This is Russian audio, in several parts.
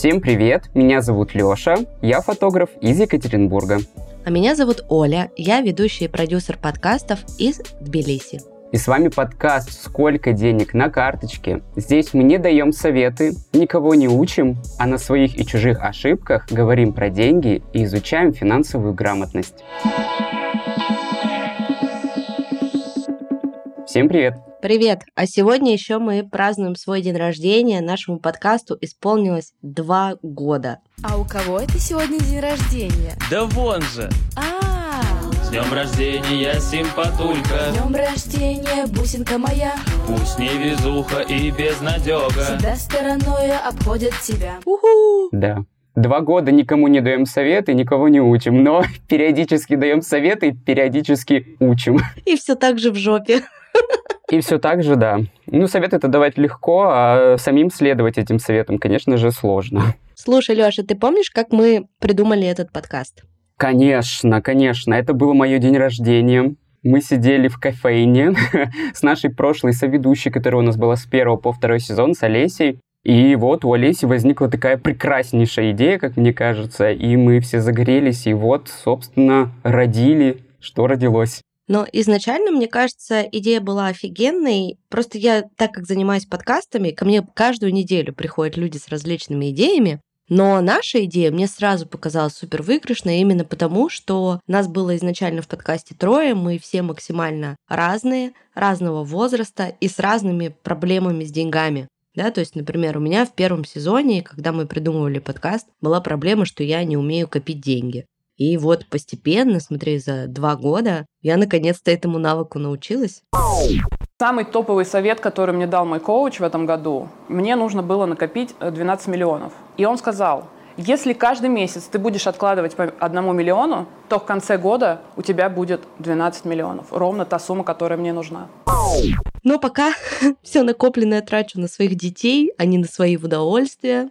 Всем привет, меня зовут Лёша, я фотограф из Екатеринбурга. А меня зовут Оля, я ведущий и продюсер подкастов из Тбилиси. И с вами подкаст «Сколько денег на карточке?». Здесь мы не даем советы, никого не учим, а на своих и чужих ошибках говорим про деньги и изучаем финансовую грамотность. Всем привет! Привет! А сегодня еще мы празднуем свой день рождения. Нашему подкасту исполнилось два года. А у кого это сегодня день рождения? Да вон же! А, С днем рождения, Симпатулька! с днем рождения, бусинка моя, Пусть не везуха и безнадега. всегда стороной обходят тебя. Уху! Да. Два года никому не даем советы, никого не учим, но периодически даем советы, периодически учим. И все так же в жопе. И все так же, да. Ну, советы это давать легко, а самим следовать этим советам, конечно же, сложно. Слушай, Леша, ты помнишь, как мы придумали этот подкаст? Конечно, конечно, это был мое день рождения. Мы сидели в кофейне с нашей прошлой соведущей, которая у нас была с первого по второй сезон, с Олесей. И вот у Олеси возникла такая прекраснейшая идея, как мне кажется, и мы все загорелись, и вот, собственно, родили, что родилось. Но изначально, мне кажется, идея была офигенной. Просто я, так как занимаюсь подкастами, ко мне каждую неделю приходят люди с различными идеями. Но наша идея мне сразу показалась супер выигрышной именно потому, что нас было изначально в подкасте трое, мы все максимально разные, разного возраста и с разными проблемами с деньгами. Да, то есть, например, у меня в первом сезоне, когда мы придумывали подкаст, была проблема, что я не умею копить деньги. И вот постепенно, смотри, за два года я наконец-то этому навыку научилась. Самый топовый совет, который мне дал мой коуч в этом году, мне нужно было накопить э, 12 миллионов. И он сказал, если каждый месяц ты будешь откладывать по одному миллиону, то в конце года у тебя будет 12 миллионов. Ровно та сумма, которая мне нужна. Но пока все накопленное трачу на своих детей, а не на свои удовольствия.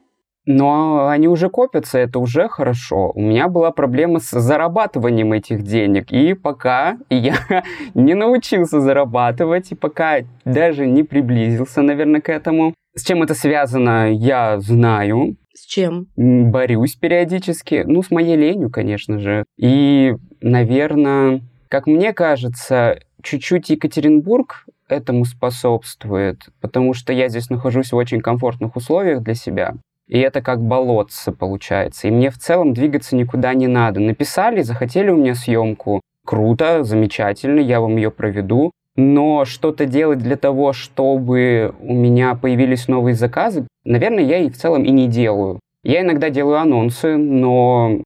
Но они уже копятся, это уже хорошо. У меня была проблема с зарабатыванием этих денег. И пока я не научился зарабатывать, и пока даже не приблизился, наверное, к этому. С чем это связано, я знаю. С чем? Борюсь периодически. Ну, с моей ленью, конечно же. И, наверное, как мне кажется, чуть-чуть Екатеринбург этому способствует, потому что я здесь нахожусь в очень комфортных условиях для себя. И это как болотце получается. И мне в целом двигаться никуда не надо. Написали, захотели у меня съемку. Круто, замечательно, я вам ее проведу. Но что-то делать для того, чтобы у меня появились новые заказы, наверное, я и в целом и не делаю. Я иногда делаю анонсы, но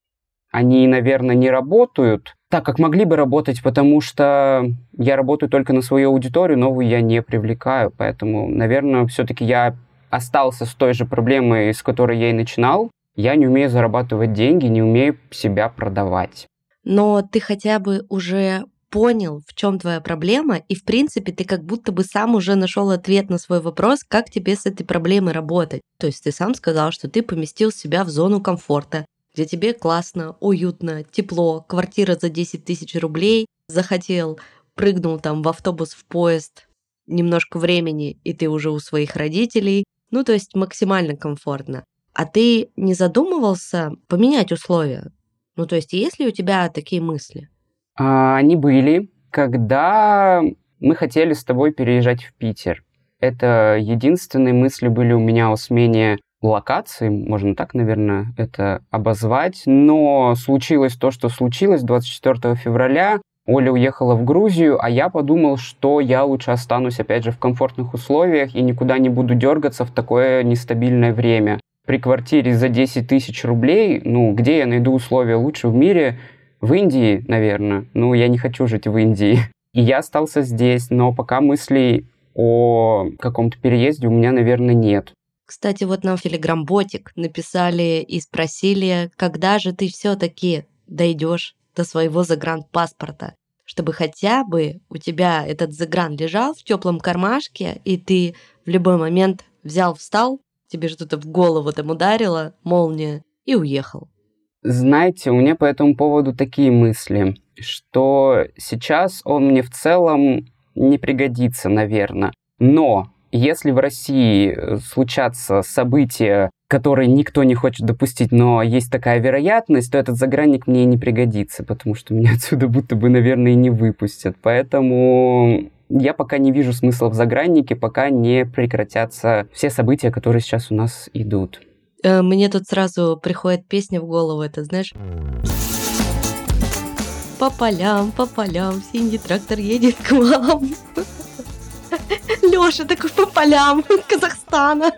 они, наверное, не работают так, как могли бы работать, потому что я работаю только на свою аудиторию, новую я не привлекаю. Поэтому, наверное, все-таки я остался с той же проблемой, с которой я и начинал. Я не умею зарабатывать деньги, не умею себя продавать. Но ты хотя бы уже понял, в чем твоя проблема, и в принципе ты как будто бы сам уже нашел ответ на свой вопрос, как тебе с этой проблемой работать. То есть ты сам сказал, что ты поместил себя в зону комфорта, где тебе классно, уютно, тепло, квартира за 10 тысяч рублей, захотел, прыгнул там в автобус, в поезд, немножко времени, и ты уже у своих родителей, ну то есть максимально комфортно. А ты не задумывался поменять условия? Ну то есть есть ли у тебя такие мысли? А, Они были, когда мы хотели с тобой переезжать в Питер. Это единственные мысли были у меня о смене локации, можно так, наверное, это обозвать. Но случилось то, что случилось 24 февраля. Оля уехала в Грузию, а я подумал, что я лучше останусь, опять же, в комфортных условиях и никуда не буду дергаться в такое нестабильное время. При квартире за 10 тысяч рублей, ну, где я найду условия лучше в мире? В Индии, наверное. Ну, я не хочу жить в Индии. И я остался здесь, но пока мыслей о каком-то переезде у меня, наверное, нет. Кстати, вот нам в Телеграм-ботик написали и спросили, когда же ты все-таки дойдешь до своего загранпаспорта, чтобы хотя бы у тебя этот загран лежал в теплом кармашке, и ты в любой момент взял, встал, тебе что-то в голову там ударило, молния, и уехал. Знаете, у меня по этому поводу такие мысли, что сейчас он мне в целом не пригодится, наверное. Но Если в России э, случатся события, которые никто не хочет допустить, но есть такая вероятность, то этот загранник мне не пригодится, потому что меня отсюда будто бы, наверное, и не выпустят. Поэтому я пока не вижу смысла в заграннике, пока не прекратятся все события, которые сейчас у нас идут. Э, Мне тут сразу приходит песня в голову, это знаешь? По полям, по полям, синий трактор едет к вам. Лёша такой по полям Казахстана.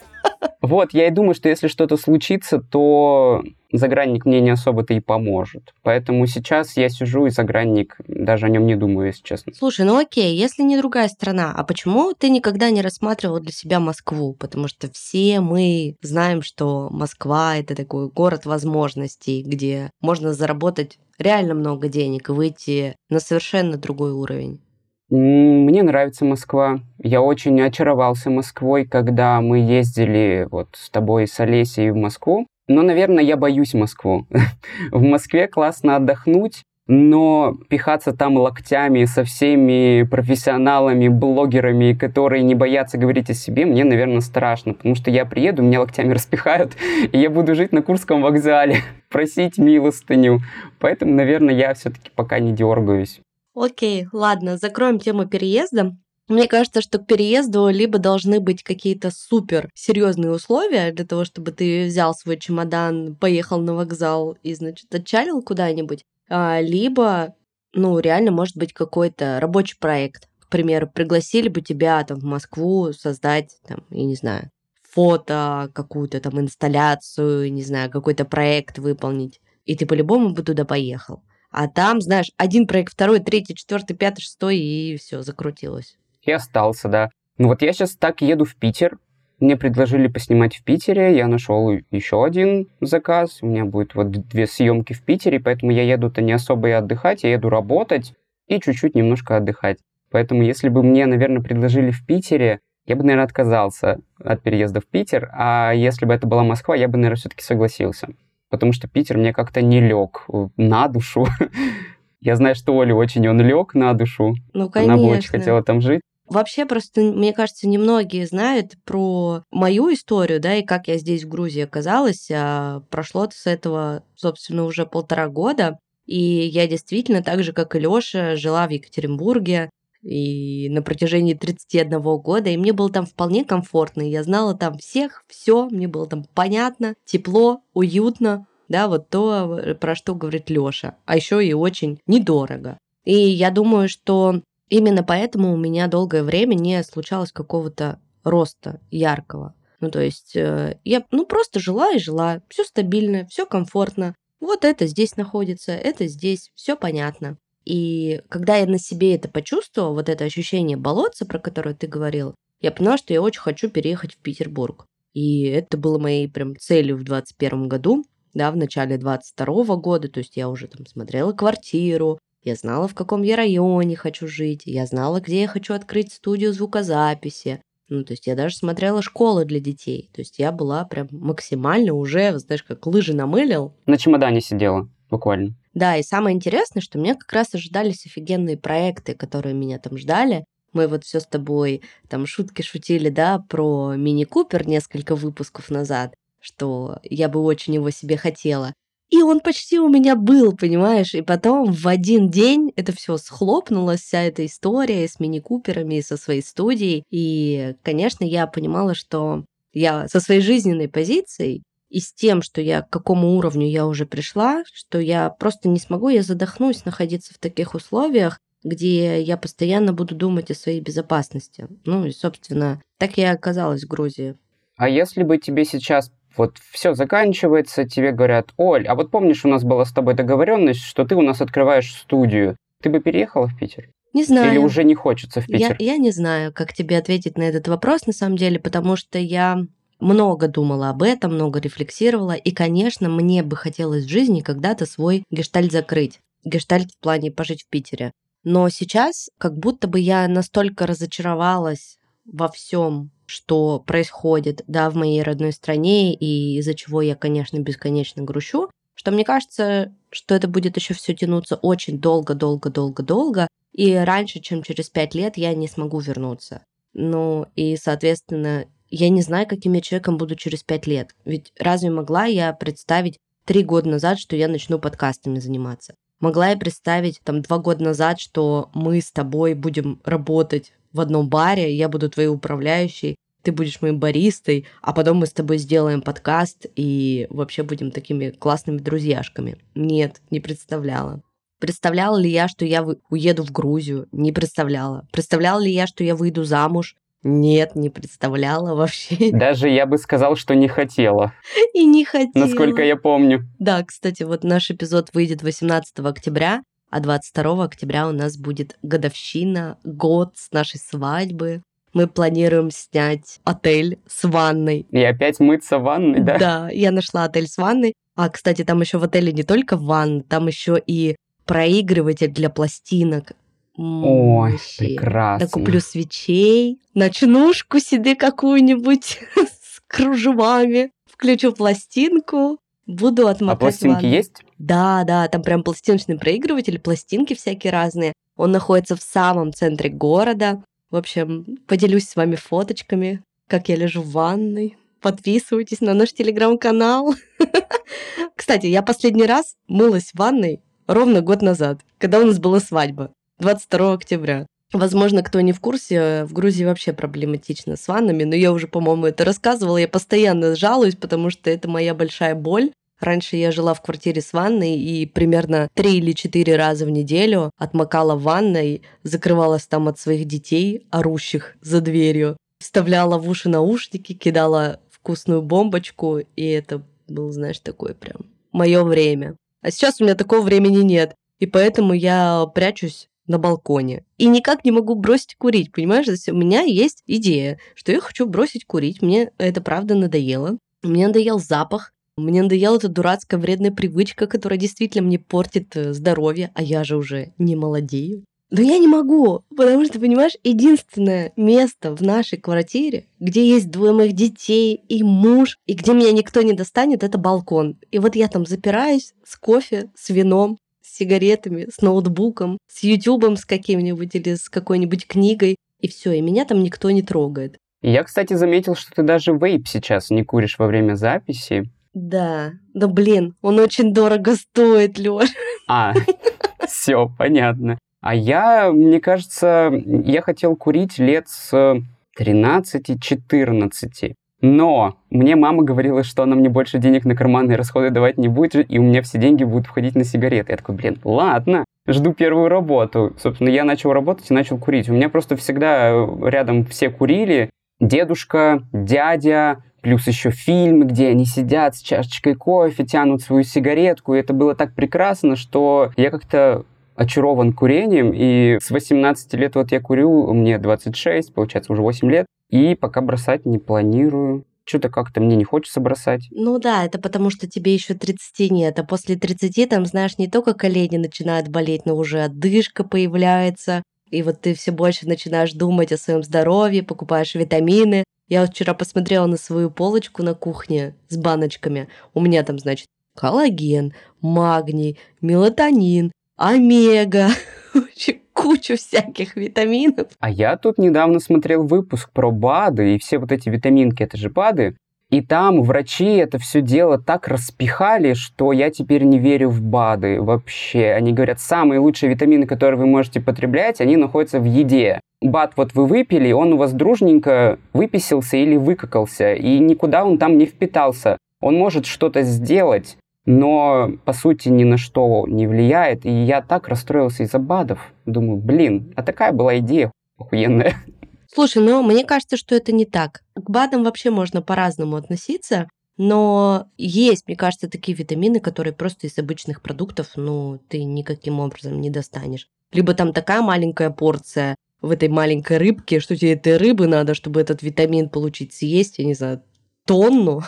Вот, я и думаю, что если что-то случится, то загранник мне не особо-то и поможет. Поэтому сейчас я сижу и загранник, даже о нем не думаю, если честно. Слушай, ну окей, если не другая страна, а почему ты никогда не рассматривал для себя Москву? Потому что все мы знаем, что Москва это такой город возможностей, где можно заработать реально много денег и выйти на совершенно другой уровень. Мне нравится Москва. Я очень очаровался Москвой, когда мы ездили вот с тобой с Олесей в Москву. Но, наверное, я боюсь Москву. В Москве классно отдохнуть, но пихаться там локтями со всеми профессионалами, блогерами, которые не боятся говорить о себе, мне, наверное, страшно, потому что я приеду, меня локтями распихают, и я буду жить на Курском вокзале, просить милостыню. Поэтому, наверное, я все-таки пока не дергаюсь. Окей, ладно, закроем тему переезда. Мне кажется, что к переезду либо должны быть какие-то супер серьезные условия для того, чтобы ты взял свой чемодан, поехал на вокзал и, значит, отчалил куда-нибудь, а, либо, ну, реально может быть какой-то рабочий проект. К примеру, пригласили бы тебя там в Москву создать, там, я не знаю, фото, какую-то там инсталляцию, не знаю, какой-то проект выполнить. И ты по-любому бы туда поехал. А там, знаешь, один проект, второй, третий, четвертый, пятый, шестой, и все, закрутилось. И остался, да. Ну вот я сейчас так еду в Питер. Мне предложили поснимать в Питере. Я нашел еще один заказ. У меня будет вот две съемки в Питере, поэтому я еду-то не особо и отдыхать, я еду работать и чуть-чуть немножко отдыхать. Поэтому если бы мне, наверное, предложили в Питере, я бы, наверное, отказался от переезда в Питер, а если бы это была Москва, я бы, наверное, все-таки согласился. Потому что Питер мне как-то не лег на душу. Я знаю, что Оля очень он лег на душу. Ну, конечно. Она бы очень хотела там жить. Вообще просто, мне кажется, немногие знают про мою историю, да, и как я здесь в Грузии оказалась. А прошло с этого, собственно, уже полтора года. И я действительно, так же, как и Лёша, жила в Екатеринбурге и на протяжении 31 года, и мне было там вполне комфортно. Я знала там всех, все, мне было там понятно, тепло, уютно, да, вот то, про что говорит Лёша. А еще и очень недорого. И я думаю, что именно поэтому у меня долгое время не случалось какого-то роста яркого. Ну, то есть э, я ну, просто жила и жила, все стабильно, все комфортно. Вот это здесь находится, это здесь, все понятно. И когда я на себе это почувствовала, вот это ощущение болотца, про которое ты говорил, я поняла, что я очень хочу переехать в Петербург. И это было моей прям целью в 2021 году, да, в начале 2022 года. То есть я уже там смотрела квартиру, я знала, в каком я районе хочу жить, я знала, где я хочу открыть студию звукозаписи. Ну, то есть я даже смотрела школы для детей. То есть я была прям максимально уже, знаешь, как лыжи намылил. На чемодане сидела, буквально. Да, и самое интересное, что мне как раз ожидались офигенные проекты, которые меня там ждали. Мы вот все с тобой там шутки шутили, да, про мини-купер несколько выпусков назад, что я бы очень его себе хотела. И он почти у меня был, понимаешь? И потом в один день это все схлопнулось, вся эта история с мини-куперами, и со своей студией. И, конечно, я понимала, что я со своей жизненной позицией и с тем, что я к какому уровню я уже пришла, что я просто не смогу, я задохнусь находиться в таких условиях, где я постоянно буду думать о своей безопасности. Ну и, собственно, так я оказалась в Грузии. А если бы тебе сейчас вот все заканчивается, тебе говорят, Оль, а вот помнишь, у нас была с тобой договоренность, что ты у нас открываешь студию, ты бы переехала в Питер? Не знаю. Или уже не хочется в Я, Питер? я не знаю, как тебе ответить на этот вопрос, на самом деле, потому что я много думала об этом, много рефлексировала, и, конечно, мне бы хотелось в жизни когда-то свой гештальт закрыть. Гештальт в плане пожить в Питере. Но сейчас как будто бы я настолько разочаровалась во всем, что происходит, да, в моей родной стране, и из-за чего я, конечно, бесконечно грущу, что мне кажется, что это будет еще все тянуться очень долго, долго, долго, долго, и раньше, чем через пять лет, я не смогу вернуться. Ну, и, соответственно, я не знаю, каким я человеком буду через пять лет. Ведь разве могла я представить три года назад, что я начну подкастами заниматься? Могла я представить там два года назад, что мы с тобой будем работать в одном баре, я буду твоей управляющей, ты будешь моим баристой, а потом мы с тобой сделаем подкаст и вообще будем такими классными друзьяшками. Нет, не представляла. Представляла ли я, что я уеду в Грузию? Не представляла. Представляла ли я, что я выйду замуж? Нет, не представляла вообще. Даже я бы сказал, что не хотела. И не хотела. Насколько я помню. Да, кстати, вот наш эпизод выйдет 18 октября, а 22 октября у нас будет годовщина, год с нашей свадьбы. Мы планируем снять отель с ванной. И опять мыться в ванной, да? Да, я нашла отель с ванной. А, кстати, там еще в отеле не только ванна, там еще и проигрыватель для пластинок. Ой, Вообще. прекрасно. Да куплю свечей, ночнушку себе какую-нибудь с кружевами, включу пластинку, буду отмотать А пластинки ванну. есть? Да, да, там прям пластиночный проигрыватель, пластинки всякие разные. Он находится в самом центре города. В общем, поделюсь с вами фоточками, как я лежу в ванной. Подписывайтесь на наш телеграм-канал. Кстати, я последний раз мылась в ванной ровно год назад, когда у нас была свадьба, 22 октября. Возможно, кто не в курсе, в Грузии вообще проблематично с ваннами, но я уже, по-моему, это рассказывала, я постоянно жалуюсь, потому что это моя большая боль. Раньше я жила в квартире с ванной и примерно три или четыре раза в неделю отмокала в ванной, закрывалась там от своих детей, орущих за дверью, вставляла в уши наушники, кидала вкусную бомбочку, и это был, знаешь, такое прям мое время. А сейчас у меня такого времени нет. И поэтому я прячусь на балконе. И никак не могу бросить курить, понимаешь? То есть у меня есть идея, что я хочу бросить курить. Мне это правда надоело. Мне надоел запах. Мне надоела эта дурацкая вредная привычка, которая действительно мне портит э, здоровье, а я же уже не молодею. Но я не могу, потому что, понимаешь, единственное место в нашей квартире, где есть двое моих детей и муж, и где меня никто не достанет, это балкон. И вот я там запираюсь с кофе, с вином, с сигаретами, с ноутбуком, с ютубом с каким-нибудь или с какой-нибудь книгой, и все, и меня там никто не трогает. Я, кстати, заметил, что ты даже вейп сейчас не куришь во время записи. Да, да блин, он очень дорого стоит, Лёш. А, все, понятно. А я, мне кажется, я хотел курить лет с 13-14. Но мне мама говорила, что она мне больше денег на карманные расходы давать не будет, и у меня все деньги будут входить на сигареты. Я такой, блин, ладно, жду первую работу. Собственно, я начал работать и начал курить. У меня просто всегда рядом все курили. Дедушка, дядя, плюс еще фильмы, где они сидят с чашечкой кофе, тянут свою сигаретку. И это было так прекрасно, что я как-то очарован курением, и с 18 лет вот я курю, мне 26, получается, уже 8 лет, и пока бросать не планирую. Что-то как-то мне не хочется бросать. Ну да, это потому что тебе еще 30 нет, а после 30 там, знаешь, не только колени начинают болеть, но уже отдышка появляется, и вот ты все больше начинаешь думать о своем здоровье, покупаешь витамины. Я вот вчера посмотрела на свою полочку на кухне с баночками. У меня там, значит, коллаген, магний, мелатонин, омега, кучу всяких витаминов. А я тут недавно смотрел выпуск про БАДы, и все вот эти витаминки, это же БАДы. И там врачи это все дело так распихали, что я теперь не верю в БАДы вообще. Они говорят, самые лучшие витамины, которые вы можете потреблять, они находятся в еде. БАД вот вы выпили, он у вас дружненько выписался или выкакался, и никуда он там не впитался. Он может что-то сделать, но по сути ни на что не влияет. И я так расстроился из-за БАДов. Думаю, блин, а такая была идея охуенная. Слушай, ну мне кажется, что это не так. К БАДам вообще можно по-разному относиться, но есть, мне кажется, такие витамины, которые просто из обычных продуктов, ну, ты никаким образом не достанешь. Либо там такая маленькая порция в этой маленькой рыбке, что тебе этой рыбы надо, чтобы этот витамин получить, съесть, я не знаю, тонну.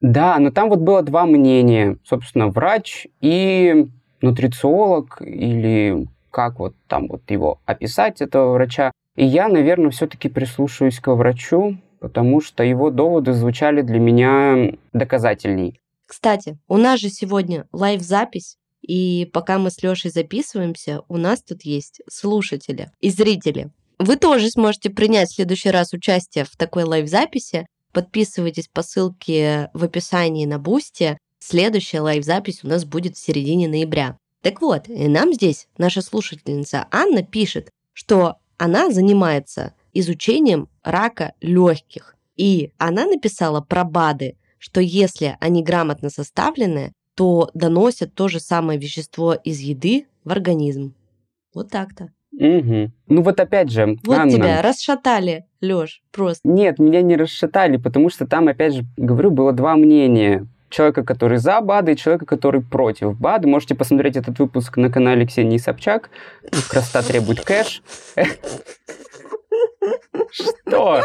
Да, но там вот было два мнения. Собственно, врач и нутрициолог, или как вот там вот его описать, этого врача. И я, наверное, все-таки прислушаюсь к врачу, потому что его доводы звучали для меня доказательней. Кстати, у нас же сегодня лайв-запись, и пока мы с Лешей записываемся, у нас тут есть слушатели и зрители. Вы тоже сможете принять в следующий раз участие в такой live -записи. Подписывайтесь по ссылке в описании на Boosty. Следующая live -запись у нас будет в середине ноября. Так вот, и нам здесь наша слушательница Анна пишет, что она занимается изучением рака легких. И она написала про БАДы, что если они грамотно составлены, то доносят то же самое вещество из еды в организм. Вот так-то. Угу. Ну вот опять же, Вот Анна, тебя расшатали, Лёш, просто. Нет, меня не расшатали, потому что там, опять же, говорю, было два мнения. Человека, который за БАДы, и человека, который против БАДы. Можете посмотреть этот выпуск на канале Ксении Собчак. Красота требует кэш. Что?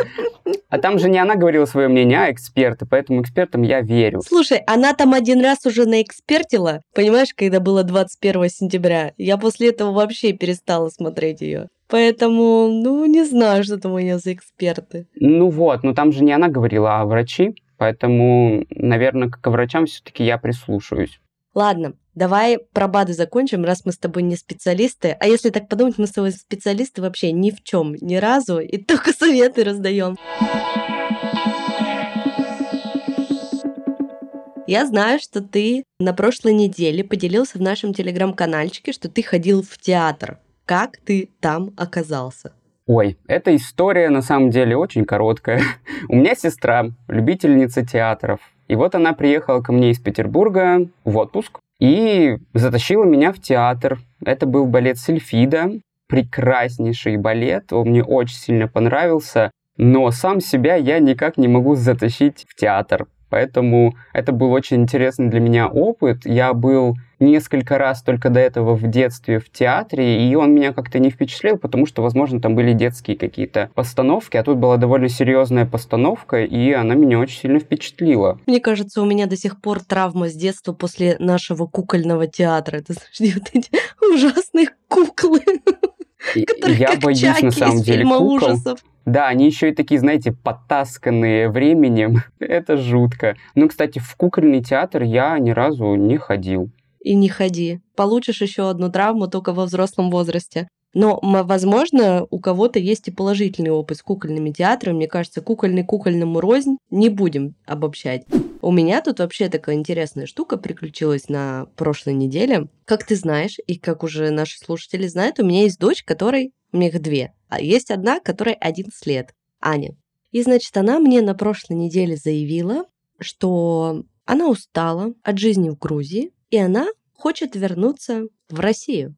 А там же не она говорила свое мнение, а эксперты, поэтому экспертам я верю. Слушай, она там один раз уже наэкспертила, понимаешь, когда было 21 сентября. Я после этого вообще перестала смотреть ее. Поэтому, ну, не знаю, что там у нее за эксперты. Ну вот, но там же не она говорила, а врачи. Поэтому, наверное, к врачам все-таки я прислушаюсь. Ладно, давай про БАДы закончим, раз мы с тобой не специалисты. А если так подумать, мы с тобой специалисты вообще ни в чем, ни разу, и только советы раздаем. Я знаю, что ты на прошлой неделе поделился в нашем телеграм-канальчике, что ты ходил в театр. Как ты там оказался? Ой, эта история на самом деле очень короткая. У меня сестра, любительница театров. И вот она приехала ко мне из Петербурга в отпуск и затащила меня в театр. Это был балет Сильфида, прекраснейший балет, он мне очень сильно понравился, но сам себя я никак не могу затащить в театр. Поэтому это был очень интересный для меня опыт. Я был несколько раз только до этого в детстве в театре, и он меня как-то не впечатлил, потому что, возможно, там были детские какие-то постановки, а тут была довольно серьезная постановка, и она меня очень сильно впечатлила. Мне кажется, у меня до сих пор травма с детства после нашего кукольного театра. Это знаешь, вот эти ужасные куклы, которые я боюсь на самом деле фильма кукол. ужасов. Да, они еще и такие, знаете, потасканные временем. Это жутко. Ну, кстати, в кукольный театр я ни разу не ходил. И не ходи. Получишь еще одну травму только во взрослом возрасте. Но, возможно, у кого-то есть и положительный опыт с кукольными театрами. Мне кажется, кукольный кукольному рознь. Не будем обобщать. У меня тут вообще такая интересная штука приключилась на прошлой неделе. Как ты знаешь, и как уже наши слушатели знают, у меня есть дочь, которой... У меня их две. А есть одна, которой 11 лет. Аня. И, значит, она мне на прошлой неделе заявила, что она устала от жизни в Грузии, и она хочет вернуться в Россию.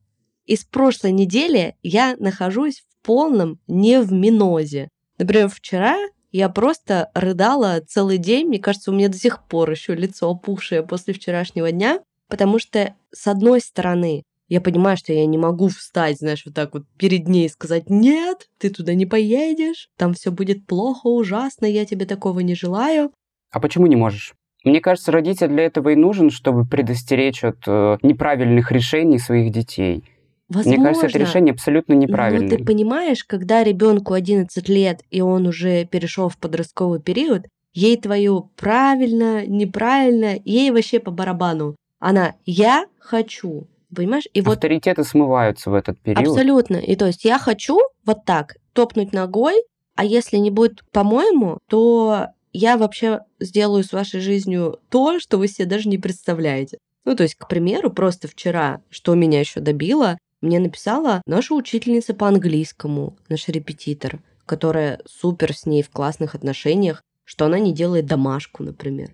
И с прошлой недели я нахожусь в полном не в минозе. Например, вчера я просто рыдала целый день. Мне кажется, у меня до сих пор еще лицо опухшее после вчерашнего дня, потому что, с одной стороны, я понимаю, что я не могу встать, знаешь, вот так вот перед ней сказать, нет, ты туда не поедешь, там все будет плохо, ужасно, я тебе такого не желаю. А почему не можешь? Мне кажется, родитель для этого и нужен, чтобы предостеречь от э, неправильных решений своих детей. Возможно, Мне кажется, это решение абсолютно неправильное. Но ты понимаешь, когда ребенку 11 лет, и он уже перешел в подростковый период, ей твою правильно, неправильно, ей вообще по барабану. Она «я хочу», понимаешь? И вот Авторитеты смываются в этот период. абсолютно. И то есть я хочу вот так топнуть ногой, а если не будет по-моему, то я вообще сделаю с вашей жизнью то, что вы себе даже не представляете. Ну, то есть, к примеру, просто вчера, что меня еще добило, мне написала наша учительница по английскому, наш репетитор, которая супер с ней в классных отношениях, что она не делает домашку, например.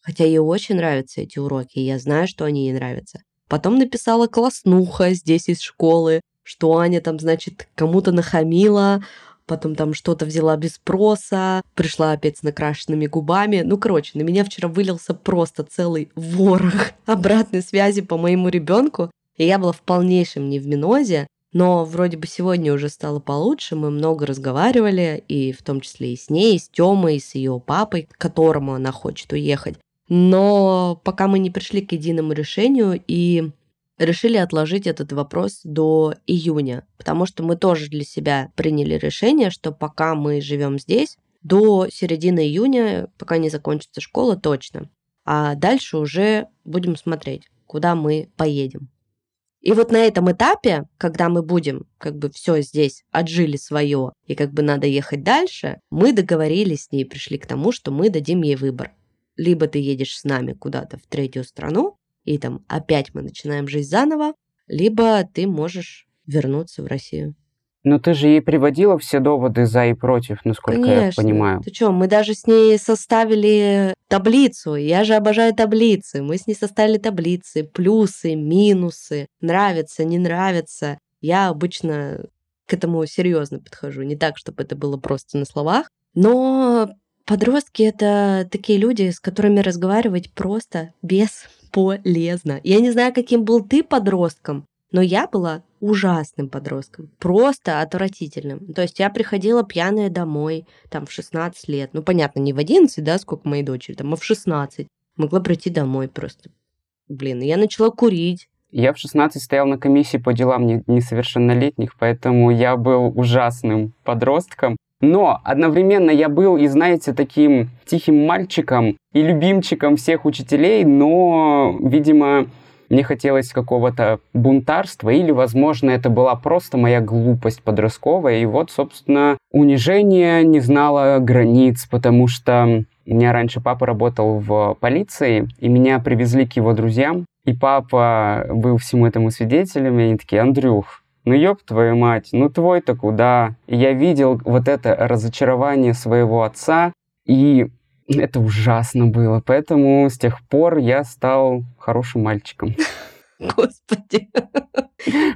Хотя ей очень нравятся эти уроки, и я знаю, что они ей нравятся. Потом написала класснуха здесь из школы, что Аня там, значит, кому-то нахамила, потом там что-то взяла без спроса, пришла опять с накрашенными губами. Ну, короче, на меня вчера вылился просто целый ворох обратной связи по моему ребенку, и я была в полнейшем невминозе, но вроде бы сегодня уже стало получше, мы много разговаривали, и в том числе и с ней, и с Тёмой, и с ее папой, к которому она хочет уехать. Но пока мы не пришли к единому решению и решили отложить этот вопрос до июня, потому что мы тоже для себя приняли решение, что пока мы живем здесь, до середины июня, пока не закончится школа, точно. А дальше уже будем смотреть, куда мы поедем. И вот на этом этапе, когда мы будем как бы все здесь отжили свое и как бы надо ехать дальше, мы договорились с ней, пришли к тому, что мы дадим ей выбор. Либо ты едешь с нами куда-то в третью страну, и там опять мы начинаем жизнь заново, либо ты можешь вернуться в Россию. Но ты же ей приводила все доводы за и против, насколько Конечно. я понимаю. Ты что, мы даже с ней составили таблицу. Я же обожаю таблицы. Мы с ней составили таблицы, плюсы, минусы, нравится, не нравится. Я обычно к этому серьезно подхожу. Не так, чтобы это было просто на словах. Но подростки это такие люди, с которыми разговаривать просто бесполезно. Я не знаю, каким был ты подростком, но я была ужасным подростком, просто отвратительным. То есть я приходила пьяная домой, там, в 16 лет. Ну, понятно, не в 11, да, сколько моей дочери, там, а в 16. Могла прийти домой просто. Блин, я начала курить. Я в 16 стоял на комиссии по делам не- несовершеннолетних, поэтому я был ужасным подростком. Но одновременно я был, и знаете, таким тихим мальчиком и любимчиком всех учителей, но, видимо, мне хотелось какого-то бунтарства, или, возможно, это была просто моя глупость подростковая, и вот, собственно, унижение не знало границ, потому что у меня раньше папа работал в полиции, и меня привезли к его друзьям, и папа был всему этому свидетелем, и они такие, Андрюх, ну ёб твою мать, ну твой-то куда? И я видел вот это разочарование своего отца, и это ужасно было. Поэтому с тех пор я стал хорошим мальчиком. Господи.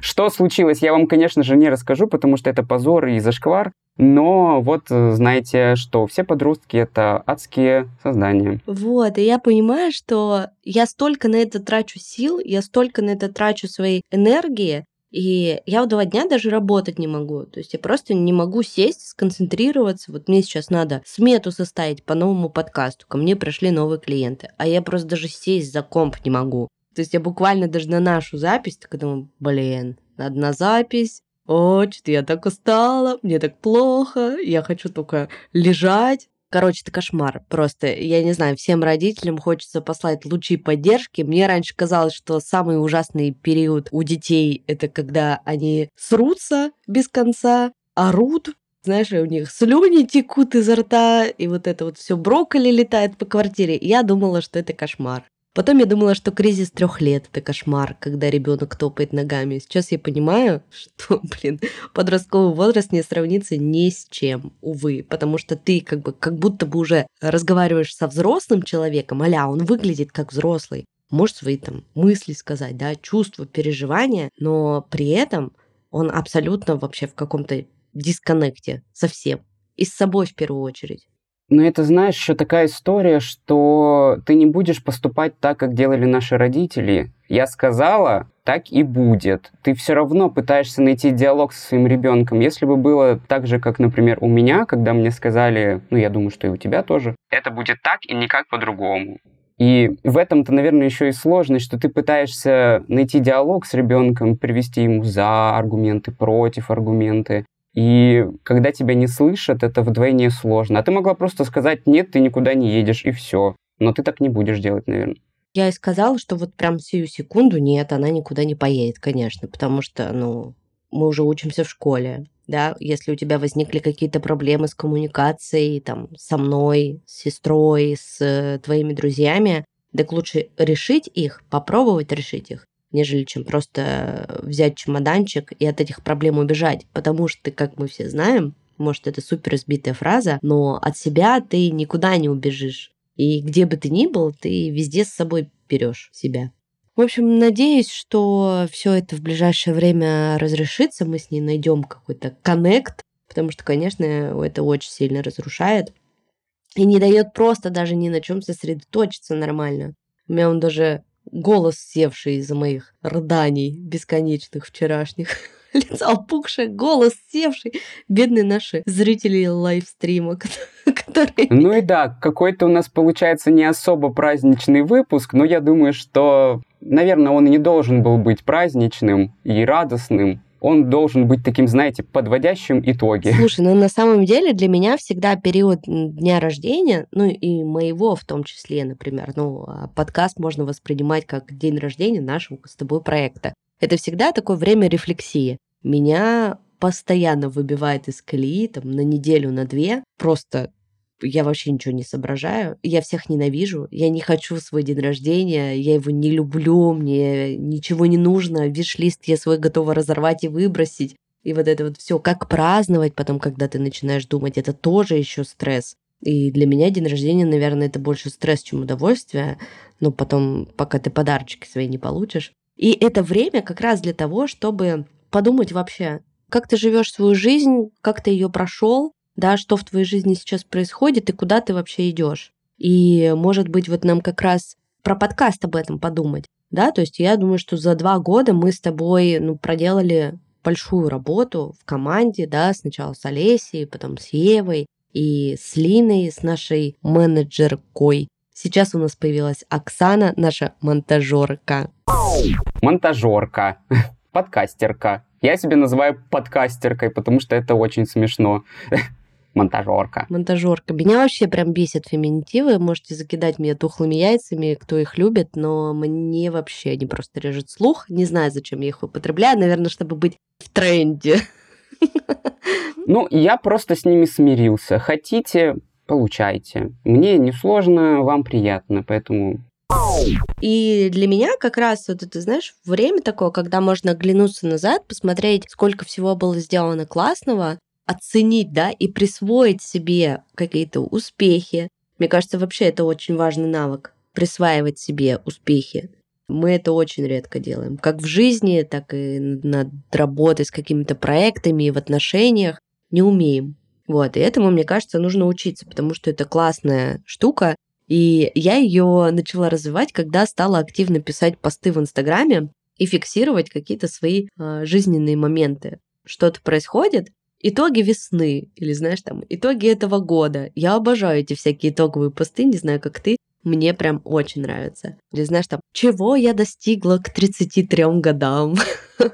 Что случилось, я вам, конечно же, не расскажу, потому что это позор и зашквар. Но вот э, знаете, что все подростки — это адские создания. Вот, и я понимаю, что я столько на это трачу сил, я столько на это трачу своей энергии, и я в два дня даже работать не могу. То есть я просто не могу сесть, сконцентрироваться. Вот мне сейчас надо смету составить по новому подкасту. Ко мне пришли новые клиенты. А я просто даже сесть за комп не могу. То есть я буквально даже на нашу запись так думаю, блин, надо на запись. О, что-то я так устала, мне так плохо, я хочу только лежать. Короче, это кошмар. Просто, я не знаю, всем родителям хочется послать лучи поддержки. Мне раньше казалось, что самый ужасный период у детей это когда они срутся без конца, орут, знаешь, у них слюни текут изо рта, и вот это вот все брокколи летает по квартире. Я думала, что это кошмар. Потом я думала, что кризис трех лет это кошмар, когда ребенок топает ногами. Сейчас я понимаю, что, блин, подростковый возраст не сравнится ни с чем, увы, потому что ты как бы как будто бы уже разговариваешь со взрослым человеком, аля, он выглядит как взрослый, может свои там мысли сказать, да, чувства, переживания, но при этом он абсолютно вообще в каком-то дисконнекте совсем. И с собой в первую очередь. Но это, знаешь, еще такая история, что ты не будешь поступать так, как делали наши родители. Я сказала, так и будет. Ты все равно пытаешься найти диалог со своим ребенком. Если бы было так же, как, например, у меня, когда мне сказали, ну, я думаю, что и у тебя тоже, это будет так и никак по-другому. И в этом-то, наверное, еще и сложность, что ты пытаешься найти диалог с ребенком, привести ему за аргументы, против аргументы. И когда тебя не слышат, это вдвойне сложно. А ты могла просто сказать, нет, ты никуда не едешь, и все. Но ты так не будешь делать, наверное. Я и сказала, что вот прям сию секунду нет, она никуда не поедет, конечно, потому что, ну, мы уже учимся в школе, да, если у тебя возникли какие-то проблемы с коммуникацией, там, со мной, с сестрой, с э, твоими друзьями, так лучше решить их, попробовать решить их, нежели чем просто взять чемоданчик и от этих проблем убежать. Потому что, как мы все знаем, может, это супер избитая фраза, но от себя ты никуда не убежишь. И где бы ты ни был, ты везде с собой берешь себя. В общем, надеюсь, что все это в ближайшее время разрешится, мы с ней найдем какой-то коннект, потому что, конечно, это очень сильно разрушает и не дает просто даже ни на чем сосредоточиться нормально. У меня он даже голос севший из-за моих рыданий бесконечных вчерашних. Лицо опухшее, голос севший. Бедные наши зрители лайвстрима, которые... Ну и да, какой-то у нас получается не особо праздничный выпуск, но я думаю, что, наверное, он и не должен был быть праздничным и радостным. Он должен быть таким, знаете, подводящим итоги. Слушай, ну на самом деле для меня всегда период дня рождения, ну и моего в том числе, например, ну подкаст можно воспринимать как день рождения нашего с тобой проекта. Это всегда такое время рефлексии. Меня постоянно выбивает из колеи там, на неделю, на две. Просто я вообще ничего не соображаю, я всех ненавижу, я не хочу свой день рождения, я его не люблю, мне ничего не нужно, виш-лист я свой готова разорвать и выбросить. И вот это вот все, как праздновать потом, когда ты начинаешь думать, это тоже еще стресс. И для меня день рождения, наверное, это больше стресс, чем удовольствие. Но потом, пока ты подарочки свои не получишь. И это время как раз для того, чтобы подумать вообще, как ты живешь свою жизнь, как ты ее прошел, да, что в твоей жизни сейчас происходит и куда ты вообще идешь. И, может быть, вот нам как раз про подкаст об этом подумать, да, то есть я думаю, что за два года мы с тобой, ну, проделали большую работу в команде, да, сначала с Олесей, потом с Евой и с Линой, с нашей менеджеркой. Сейчас у нас появилась Оксана, наша монтажерка. Монтажерка, подкастерка. Я себя называю подкастеркой, потому что это очень смешно. монтажерка. Монтажерка. Меня вообще прям бесит феминитивы. Можете закидать меня тухлыми яйцами, кто их любит, но мне вообще они просто режут слух. Не знаю, зачем я их употребляю. Наверное, чтобы быть в тренде. Ну, я просто с ними смирился. Хотите, получайте. Мне не сложно, вам приятно, поэтому и для меня как раз вот это, знаешь, время такое, когда можно оглянуться назад, посмотреть, сколько всего было сделано классного, оценить, да, и присвоить себе какие-то успехи. Мне кажется, вообще это очень важный навык присваивать себе успехи. Мы это очень редко делаем. Как в жизни, так и над работой с какими-то проектами и в отношениях не умеем. Вот, и этому, мне кажется, нужно учиться, потому что это классная штука. И я ее начала развивать, когда стала активно писать посты в Инстаграме и фиксировать какие-то свои э, жизненные моменты. Что-то происходит, итоги весны, или знаешь, там, итоги этого года. Я обожаю эти всякие итоговые посты, не знаю, как ты, мне прям очень нравится. Или знаешь, там, чего я достигла к 33 годам.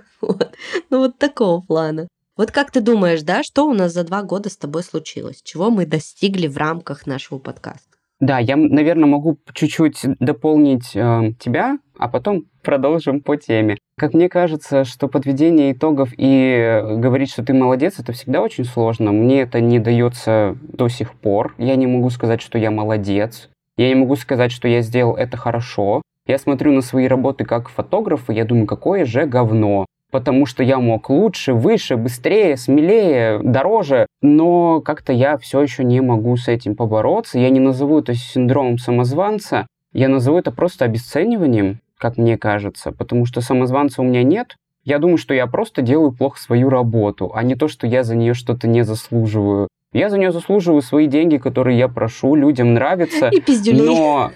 Ну вот такого плана. Вот как ты думаешь, да, что у нас за два года с тобой случилось? Чего мы достигли в рамках нашего подкаста? Да, я, наверное, могу чуть-чуть дополнить э, тебя, а потом продолжим по теме. Как мне кажется, что подведение итогов и говорить, что ты молодец, это всегда очень сложно. Мне это не дается до сих пор. Я не могу сказать, что я молодец. Я не могу сказать, что я сделал это хорошо. Я смотрю на свои работы как фотограф, и я думаю, какое же говно потому что я мог лучше, выше, быстрее, смелее, дороже, но как-то я все еще не могу с этим побороться. Я не назову это синдромом самозванца, я назову это просто обесцениванием, как мне кажется, потому что самозванца у меня нет. Я думаю, что я просто делаю плохо свою работу, а не то, что я за нее что-то не заслуживаю. Я за нее заслуживаю свои деньги, которые я прошу, людям нравится. И пиздюлей. Но,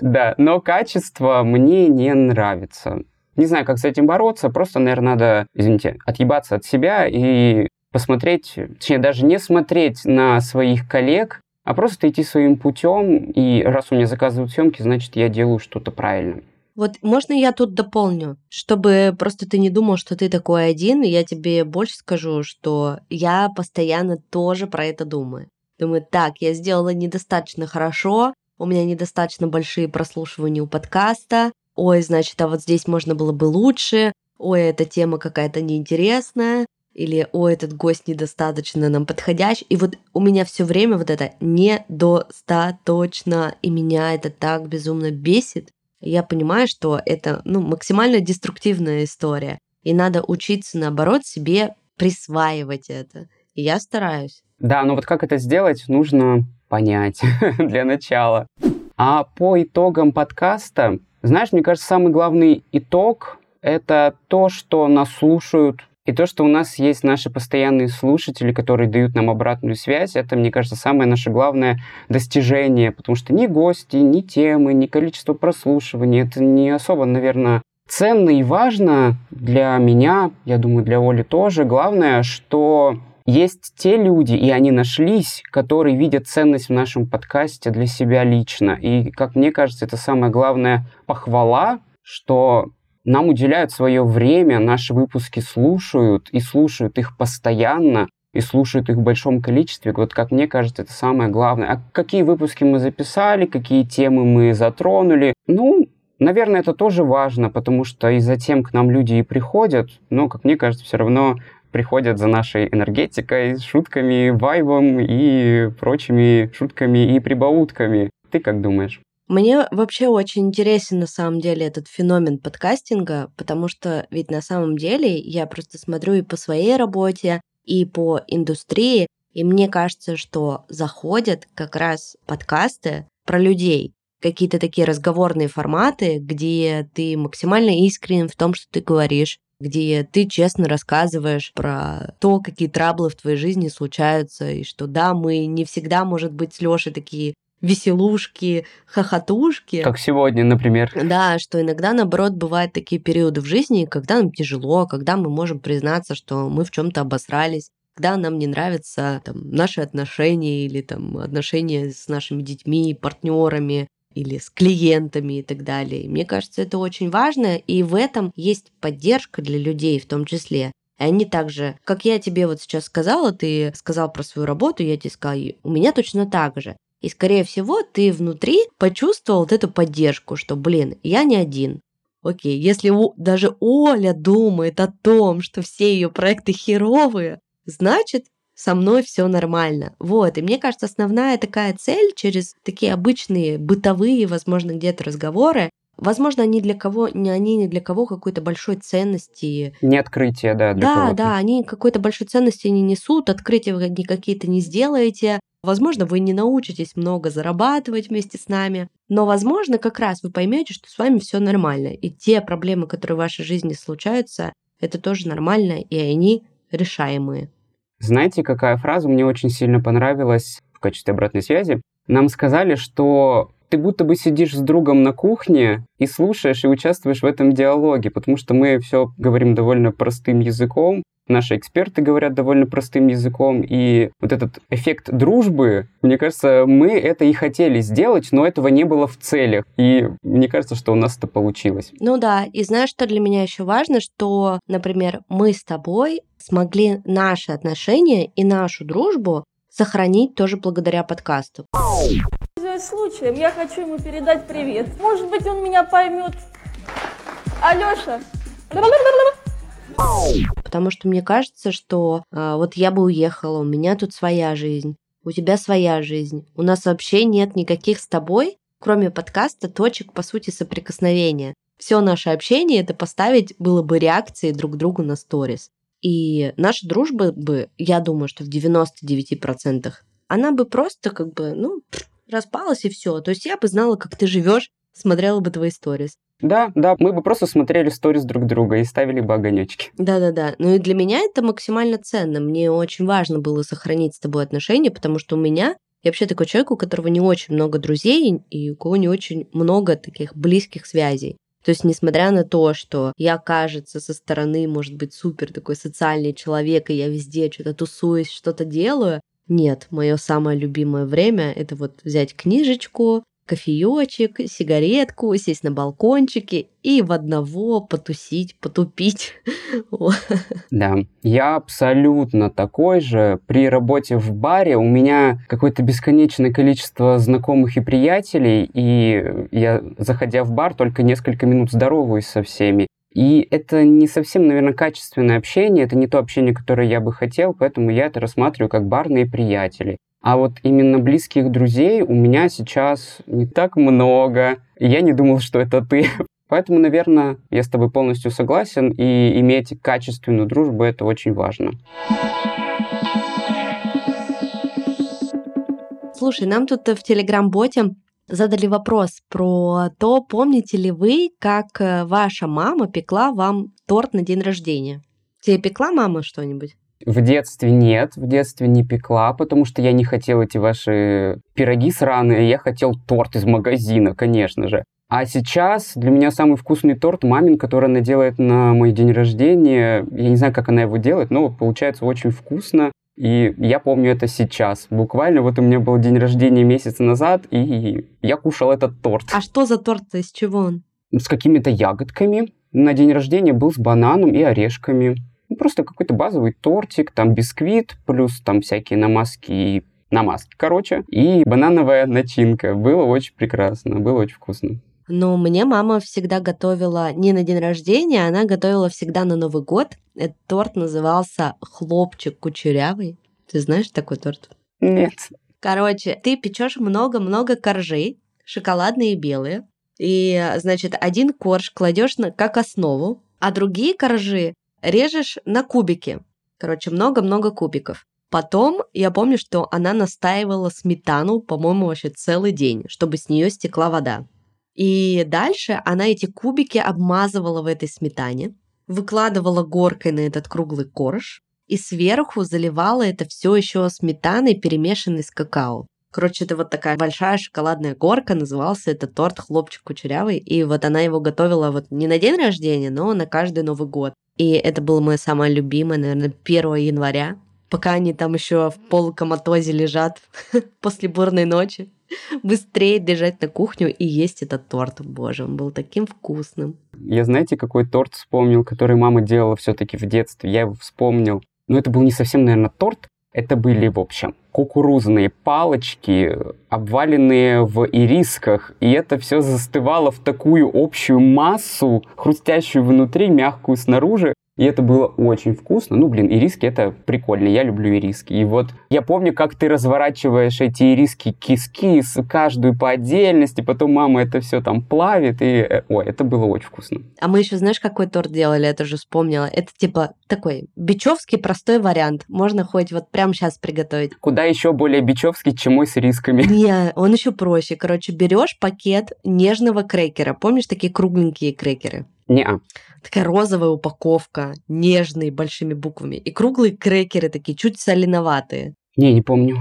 да, но качество мне не нравится. Не знаю, как с этим бороться, просто, наверное, надо, извините, отъебаться от себя и посмотреть, точнее, даже не смотреть на своих коллег, а просто идти своим путем, и раз у меня заказывают съемки, значит, я делаю что-то правильно. Вот можно я тут дополню, чтобы просто ты не думал, что ты такой один, и я тебе больше скажу, что я постоянно тоже про это думаю. Думаю, так, я сделала недостаточно хорошо, у меня недостаточно большие прослушивания у подкаста, ой, значит, а вот здесь можно было бы лучше, ой, эта тема какая-то неинтересная, или ой, этот гость недостаточно нам подходящий. И вот у меня все время вот это недостаточно, и меня это так безумно бесит. Я понимаю, что это ну, максимально деструктивная история. И надо учиться, наоборот, себе присваивать это. И я стараюсь. Да, но вот как это сделать, нужно понять для начала. А по итогам подкаста знаешь, мне кажется, самый главный итог — это то, что нас слушают, и то, что у нас есть наши постоянные слушатели, которые дают нам обратную связь, это, мне кажется, самое наше главное достижение, потому что ни гости, ни темы, ни количество прослушиваний, это не особо, наверное, ценно и важно для меня, я думаю, для Оли тоже. Главное, что есть те люди, и они нашлись, которые видят ценность в нашем подкасте для себя лично. И, как мне кажется, это самая главная похвала, что нам уделяют свое время, наши выпуски слушают, и слушают их постоянно, и слушают их в большом количестве. Вот как мне кажется, это самое главное. А какие выпуски мы записали, какие темы мы затронули? Ну, Наверное, это тоже важно, потому что и затем к нам люди и приходят, но, как мне кажется, все равно приходят за нашей энергетикой, шутками, вайбом и прочими шутками и прибаутками. Ты как думаешь? Мне вообще очень интересен на самом деле этот феномен подкастинга, потому что ведь на самом деле я просто смотрю и по своей работе, и по индустрии, и мне кажется, что заходят как раз подкасты про людей, какие-то такие разговорные форматы, где ты максимально искренен в том, что ты говоришь, где ты честно рассказываешь про то, какие траблы в твоей жизни случаются, и что да, мы не всегда, может быть, с Лешей такие веселушки, хохотушки. Как сегодня, например. Да, что иногда, наоборот, бывают такие периоды в жизни, когда нам тяжело, когда мы можем признаться, что мы в чем-то обосрались, когда нам не нравятся там, наши отношения или там, отношения с нашими детьми, партнерами, или с клиентами и так далее. Мне кажется, это очень важно, и в этом есть поддержка для людей в том числе. И они также, как я тебе вот сейчас сказала, ты сказал про свою работу, я тебе сказала, у меня точно так же. И, скорее всего, ты внутри почувствовал вот эту поддержку, что, блин, я не один. Окей, если даже Оля думает о том, что все ее проекты херовые, значит, со мной все нормально. Вот, и мне кажется, основная такая цель через такие обычные бытовые, возможно, где-то разговоры, Возможно, они для кого, не они не для кого какой-то большой ценности. Не открытие, да, для Да, кого-то. да, они какой-то большой ценности не несут, открытия вы какие-то не сделаете. Возможно, вы не научитесь много зарабатывать вместе с нами, но, возможно, как раз вы поймете, что с вами все нормально. И те проблемы, которые в вашей жизни случаются, это тоже нормально, и они решаемые. Знаете, какая фраза мне очень сильно понравилась в качестве обратной связи? Нам сказали, что ты будто бы сидишь с другом на кухне и слушаешь и участвуешь в этом диалоге, потому что мы все говорим довольно простым языком, наши эксперты говорят довольно простым языком, и вот этот эффект дружбы, мне кажется, мы это и хотели сделать, но этого не было в целях, и мне кажется, что у нас это получилось. Ну да, и знаешь, что для меня еще важно, что, например, мы с тобой смогли наши отношения и нашу дружбу сохранить тоже благодаря подкасту. Случаем, я хочу ему передать привет. Может быть, он меня поймет. Алёша. Потому что мне кажется, что э, вот я бы уехала, у меня тут своя жизнь, у тебя своя жизнь. У нас вообще нет никаких с тобой, кроме подкаста, точек, по сути, соприкосновения. Все наше общение это поставить было бы реакцией друг другу на сторис. И наша дружба бы, я думаю, что в 99% она бы просто как бы, ну, распалась и все. То есть я бы знала, как ты живешь, смотрела бы твои сторис. Да, да, мы бы просто смотрели сторис друг друга и ставили бы огонечки. Да-да-да. Ну и для меня это максимально ценно. Мне очень важно было сохранить с тобой отношения, потому что у меня я вообще такой человек, у которого не очень много друзей и у кого не очень много таких близких связей. То есть, несмотря на то, что я, кажется, со стороны, может быть, супер такой социальный человек, и я везде что-то тусуюсь, что-то делаю, нет, мое самое любимое время это вот взять книжечку, кофеечек, сигаретку, сесть на балкончике и в одного потусить, потупить. Да, я абсолютно такой же. При работе в баре у меня какое-то бесконечное количество знакомых и приятелей, и я, заходя в бар, только несколько минут здороваюсь со всеми. И это не совсем, наверное, качественное общение, это не то общение, которое я бы хотел, поэтому я это рассматриваю как барные приятели. А вот именно близких друзей у меня сейчас не так много. Я не думал, что это ты. Поэтому, наверное, я с тобой полностью согласен, и иметь качественную дружбу – это очень важно. Слушай, нам тут в Телеграм-боте задали вопрос про то, помните ли вы, как э, ваша мама пекла вам торт на день рождения. Тебе пекла мама что-нибудь? В детстве нет, в детстве не пекла, потому что я не хотел эти ваши пироги сраные, я хотел торт из магазина, конечно же. А сейчас для меня самый вкусный торт мамин, который она делает на мой день рождения. Я не знаю, как она его делает, но получается очень вкусно. И я помню это сейчас. Буквально вот у меня был день рождения месяц назад, и я кушал этот торт. А что за торт-то, из чего он? С какими-то ягодками. На день рождения был с бананом и орешками. Ну, просто какой-то базовый тортик, там бисквит, плюс там всякие намазки и намазки, короче. И банановая начинка. Было очень прекрасно, было очень вкусно. Но мне мама всегда готовила не на день рождения, она готовила всегда на Новый год. Этот торт назывался «Хлопчик кучерявый». Ты знаешь такой торт? Нет. Короче, ты печешь много-много коржей, шоколадные и белые. И, значит, один корж кладешь на, как основу, а другие коржи режешь на кубики. Короче, много-много кубиков. Потом я помню, что она настаивала сметану, по-моему, вообще целый день, чтобы с нее стекла вода. И дальше она эти кубики обмазывала в этой сметане, выкладывала горкой на этот круглый корж и сверху заливала это все еще сметаной, перемешанной с какао. Короче, это вот такая большая шоколадная горка, назывался это торт «Хлопчик кучерявый», и вот она его готовила вот не на день рождения, но на каждый Новый год. И это было мое самое любимое, наверное, 1 января, пока они там еще в полукоматозе лежат после бурной ночи. Быстрее бежать на кухню и есть этот торт. Боже, он был таким вкусным. Я знаете, какой торт вспомнил, который мама делала все-таки в детстве? Я его вспомнил. Но это был не совсем, наверное, торт. Это были, в общем, кукурузные палочки, обваленные в ирисках, и это все застывало в такую общую массу, хрустящую внутри, мягкую снаружи. И это было очень вкусно. Ну, блин, ириски это прикольно, я люблю ириски. И вот я помню, как ты разворачиваешь эти ириски киски, каждую по отдельности, потом мама это все там плавит, и, э, ой, это было очень вкусно. А мы еще, знаешь, какой торт делали, это же вспомнила. Это типа такой бичевский простой вариант. Можно хоть вот прямо сейчас приготовить. Куда еще более бичевский, чем мой с ирисками. Не, он еще проще. Короче, берешь пакет нежного крекера. Помнишь такие кругленькие крекеры? Не-а. Такая розовая упаковка, нежные, большими буквами. И круглые крекеры такие, чуть соленоватые. Не, не помню.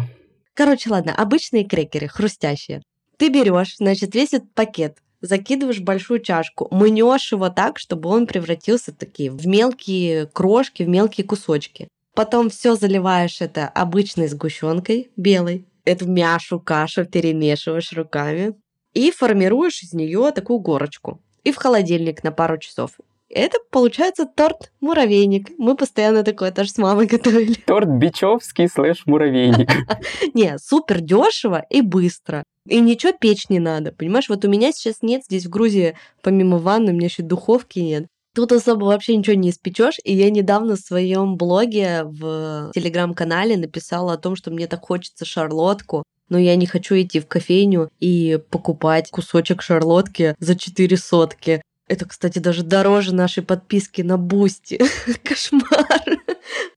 Короче, ладно, обычные крекеры, хрустящие. Ты берешь, значит, весь этот пакет, закидываешь большую чашку, мнешь его так, чтобы он превратился такие в мелкие крошки, в мелкие кусочки. Потом все заливаешь это обычной сгущенкой белой, эту мяшу, кашу перемешиваешь руками и формируешь из нее такую горочку. И в холодильник на пару часов. Это получается торт-муравейник. Мы постоянно такое тоже с мамой готовили. Торт бичевский слэш муравейник. Не, супер дешево и быстро. И ничего печь не надо. Понимаешь, вот у меня сейчас нет здесь в Грузии, помимо ванны, у меня еще духовки нет. Тут особо вообще ничего не испечешь. И я недавно в своем блоге в телеграм-канале написала о том, что мне так хочется шарлотку, но я не хочу идти в кофейню и покупать кусочек шарлотки за 4 сотки. Это, кстати, даже дороже нашей подписки на Boosty. Кошмар.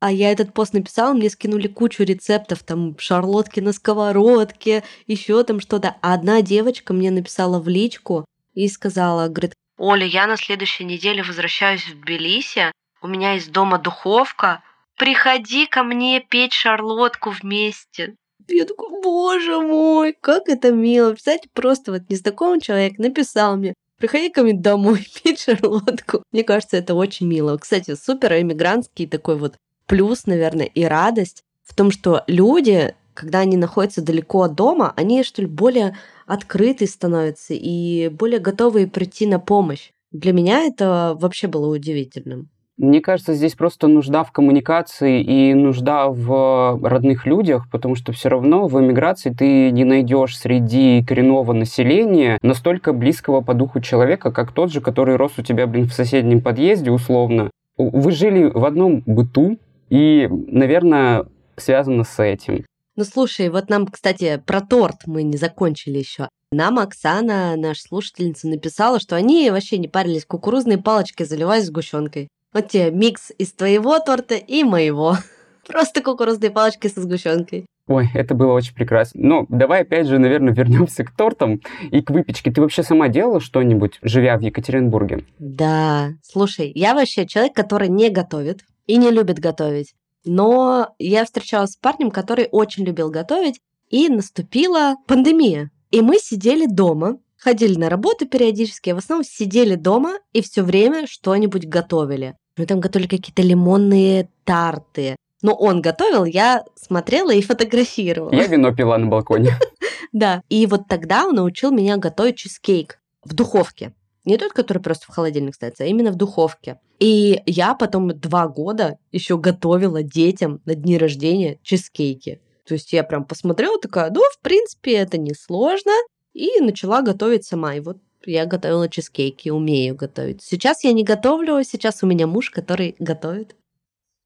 А я этот пост написала, мне скинули кучу рецептов, там шарлотки на сковородке, еще там что-то. А одна девочка мне написала в личку и сказала, говорит, Оля, я на следующей неделе возвращаюсь в Тбилиси, у меня есть дома духовка, приходи ко мне печь шарлотку вместе. Я такой, боже мой, как это мило. Представляете, просто вот незнакомый человек написал мне, приходи ко мне домой пить шарлотку. Мне кажется, это очень мило. Кстати, супер эмигрантский такой вот плюс, наверное, и радость в том, что люди, когда они находятся далеко от дома, они, что ли, более открытые становятся и более готовые прийти на помощь. Для меня это вообще было удивительным. Мне кажется, здесь просто нужда в коммуникации и нужда в родных людях, потому что все равно в эмиграции ты не найдешь среди коренного населения настолько близкого по духу человека, как тот же, который рос у тебя, блин, в соседнем подъезде, условно. Вы жили в одном быту, и, наверное, связано с этим. Ну слушай, вот нам, кстати, про торт мы не закончили еще. Нам Оксана, наша слушательница, написала, что они вообще не парились, кукурузные палочки заливать сгущенкой. Вот тебе микс из твоего торта и моего. Просто кукурузные палочки со сгущенкой. Ой, это было очень прекрасно. Но давай опять же, наверное, вернемся к тортам и к выпечке. Ты вообще сама делала что-нибудь, живя в Екатеринбурге? Да. Слушай, я вообще человек, который не готовит и не любит готовить. Но я встречалась с парнем, который очень любил готовить, и наступила пандемия. И мы сидели дома, ходили на работу периодически, а в основном сидели дома и все время что-нибудь готовили. Мы там готовили какие-то лимонные тарты. Но он готовил, я смотрела и фотографировала. Я вино пила на балконе. Да. И вот тогда он научил меня готовить чизкейк в духовке. Не тот, который просто в холодильник ставится, а именно в духовке. И я потом два года еще готовила детям на дни рождения чизкейки. То есть я прям посмотрела, такая, ну, в принципе, это несложно. И начала готовить сама. И вот я готовила чизкейки, умею готовить. Сейчас я не готовлю, сейчас у меня муж, который готовит.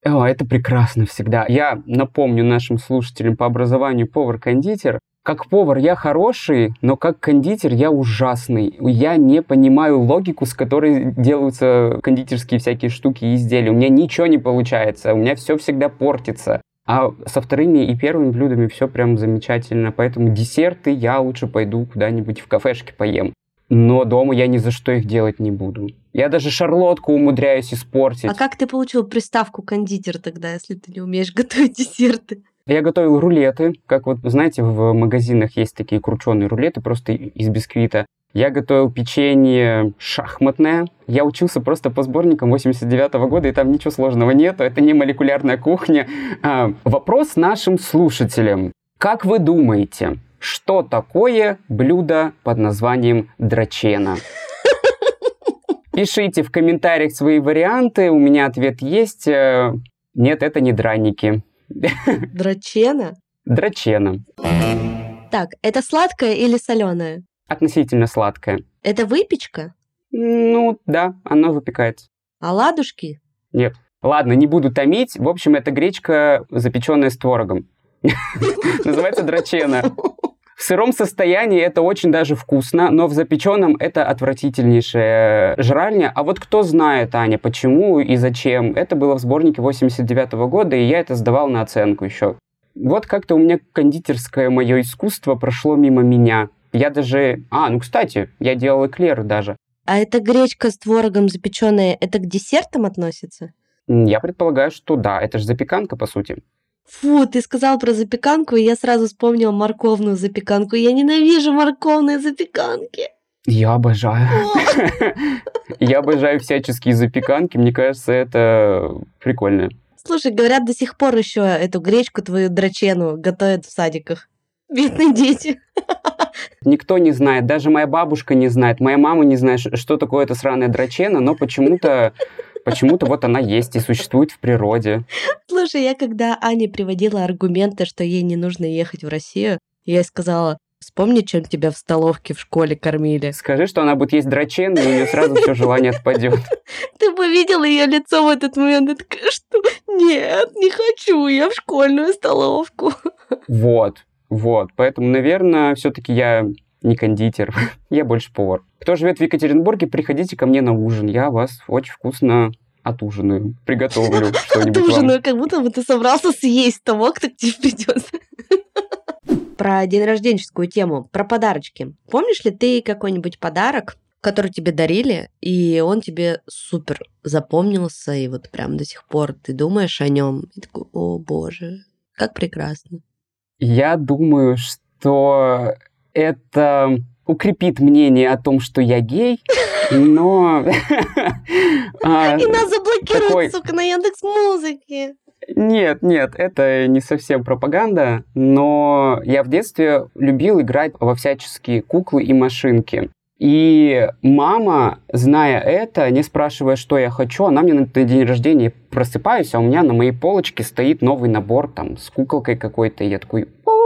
О, это прекрасно всегда. Я напомню нашим слушателям по образованию повар-кондитер. Как повар я хороший, но как кондитер я ужасный. Я не понимаю логику, с которой делаются кондитерские всякие штуки и изделия. У меня ничего не получается, у меня все всегда портится. А со вторыми и первыми блюдами все прям замечательно. Поэтому десерты я лучше пойду куда-нибудь в кафешке поем. Но дома я ни за что их делать не буду. Я даже шарлотку умудряюсь испортить. А как ты получил приставку кондитер тогда, если ты не умеешь готовить десерты? Я готовил рулеты, как вот, знаете, в магазинах есть такие крученые рулеты просто из бисквита. Я готовил печенье шахматное. Я учился просто по сборникам 89 -го года, и там ничего сложного нету. Это не молекулярная кухня. А, вопрос нашим слушателям. Как вы думаете, что такое блюдо под названием драчена? Пишите в комментариях свои варианты. У меня ответ есть. Э, нет, это не драники. Драчена? Драчена. Так, это сладкое или соленое? Относительно сладкое. Это выпечка? Ну, да, оно выпекается. А ладушки? Нет. Ладно, не буду томить. В общем, это гречка, запеченная с творогом. Называется драчена. В сыром состоянии это очень даже вкусно, но в запеченном это отвратительнейшая жральня. А вот кто знает, Аня, почему и зачем? Это было в сборнике 89 года, и я это сдавал на оценку еще. Вот как-то у меня кондитерское мое искусство прошло мимо меня. Я даже... А, ну, кстати, я делал эклеры даже. А эта гречка с творогом запеченная, это к десертам относится? Я предполагаю, что да. Это же запеканка, по сути. Фу, ты сказал про запеканку, и я сразу вспомнила морковную запеканку. Я ненавижу морковные запеканки. Я обожаю. Я обожаю всяческие запеканки. Мне кажется, это прикольно. Слушай, говорят, до сих пор еще эту гречку твою драчену готовят в садиках. Бедные дети. Никто не знает, даже моя бабушка не знает, моя мама не знает, что такое это сраная драчена, но почему-то почему-то вот она есть и существует в природе. Слушай, я когда Ане приводила аргументы, что ей не нужно ехать в Россию, я ей сказала, вспомни, чем тебя в столовке в школе кормили. Скажи, что она будет есть драчен, и у нее сразу все желание отпадет. Ты бы видела ее лицо в этот момент, она такая, что нет, не хочу, я в школьную столовку. Вот, вот, поэтому, наверное, все-таки я не кондитер, я больше повар. Кто живет в Екатеринбурге, приходите ко мне на ужин, я вас очень вкусно отужинаю, приготовлю что-нибудь Отужинаю, как будто бы ты собрался съесть того, кто к тебе придет. Про день рожденческую тему, про подарочки. Помнишь ли ты какой-нибудь подарок, который тебе дарили, и он тебе супер запомнился, и вот прям до сих пор ты думаешь о нем, и такой, о боже, как прекрасно. Я думаю, что это укрепит мнение о том, что я гей, но... А, и нас заблокируют, сука, на Яндекс Музыке. Нет, нет, это не совсем пропаганда, но я в детстве любил играть во всяческие куклы и машинки. И мама, зная это, не спрашивая, что я хочу, она мне на день рождения просыпаюсь, а у меня на моей полочке стоит новый набор там с куколкой какой-то. И я такой, о,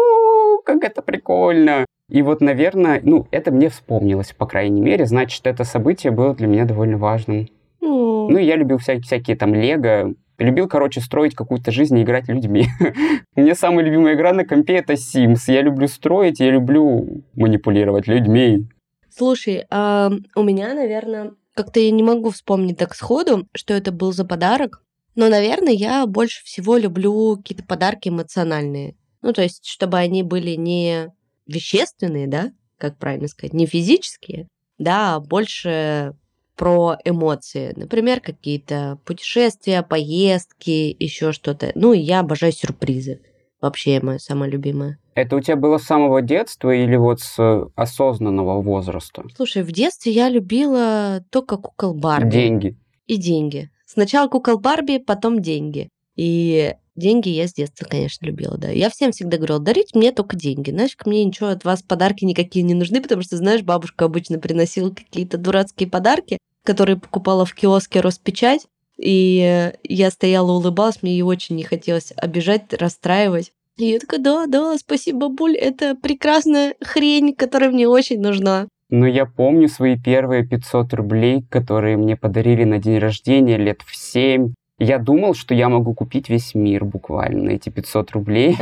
как это прикольно. И вот, наверное, ну, это мне вспомнилось, по крайней мере. Значит, это событие было для меня довольно важным. Mm. Ну, я любил всякие, всякие там лего. Любил, короче, строить какую-то жизнь и играть людьми. У меня самая любимая игра на компе — это Sims. Я люблю строить, я люблю манипулировать людьми. Слушай, а у меня, наверное, как-то я не могу вспомнить так сходу, что это был за подарок. Но, наверное, я больше всего люблю какие-то подарки эмоциональные. Ну, то есть, чтобы они были не вещественные, да, как правильно сказать, не физические, да, а больше про эмоции. Например, какие-то путешествия, поездки, еще что-то. Ну, и я обожаю сюрпризы. Вообще мое самое любимое. Это у тебя было с самого детства или вот с осознанного возраста? Слушай, в детстве я любила только кукол Барби. Деньги. И деньги. Сначала кукол Барби, потом деньги. И деньги я с детства, конечно, любила, да. Я всем всегда говорила, дарите мне только деньги. Ко мне ничего от вас подарки никакие не нужны, потому что, знаешь, бабушка обычно приносила какие-то дурацкие подарки, которые покупала в киоске Роспечать, и я стояла, улыбалась, мне ее очень не хотелось обижать, расстраивать. И я такая, да, да, спасибо, бабуль, это прекрасная хрень, которая мне очень нужна. Но я помню свои первые 500 рублей, которые мне подарили на день рождения лет в 7. Я думал, что я могу купить весь мир буквально на эти 500 рублей.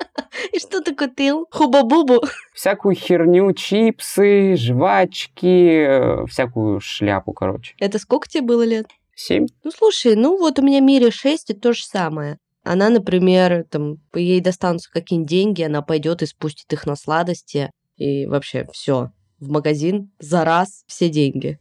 И что ты купил? Хуба-бубу? Всякую херню, чипсы, жвачки, э, всякую шляпу, короче. Это сколько тебе было лет? Семь. Ну, слушай, ну вот у меня Мире 6, это то же самое. Она, например, там, по ей достанутся какие-нибудь деньги, она пойдет и спустит их на сладости. И вообще все. В магазин за раз все деньги.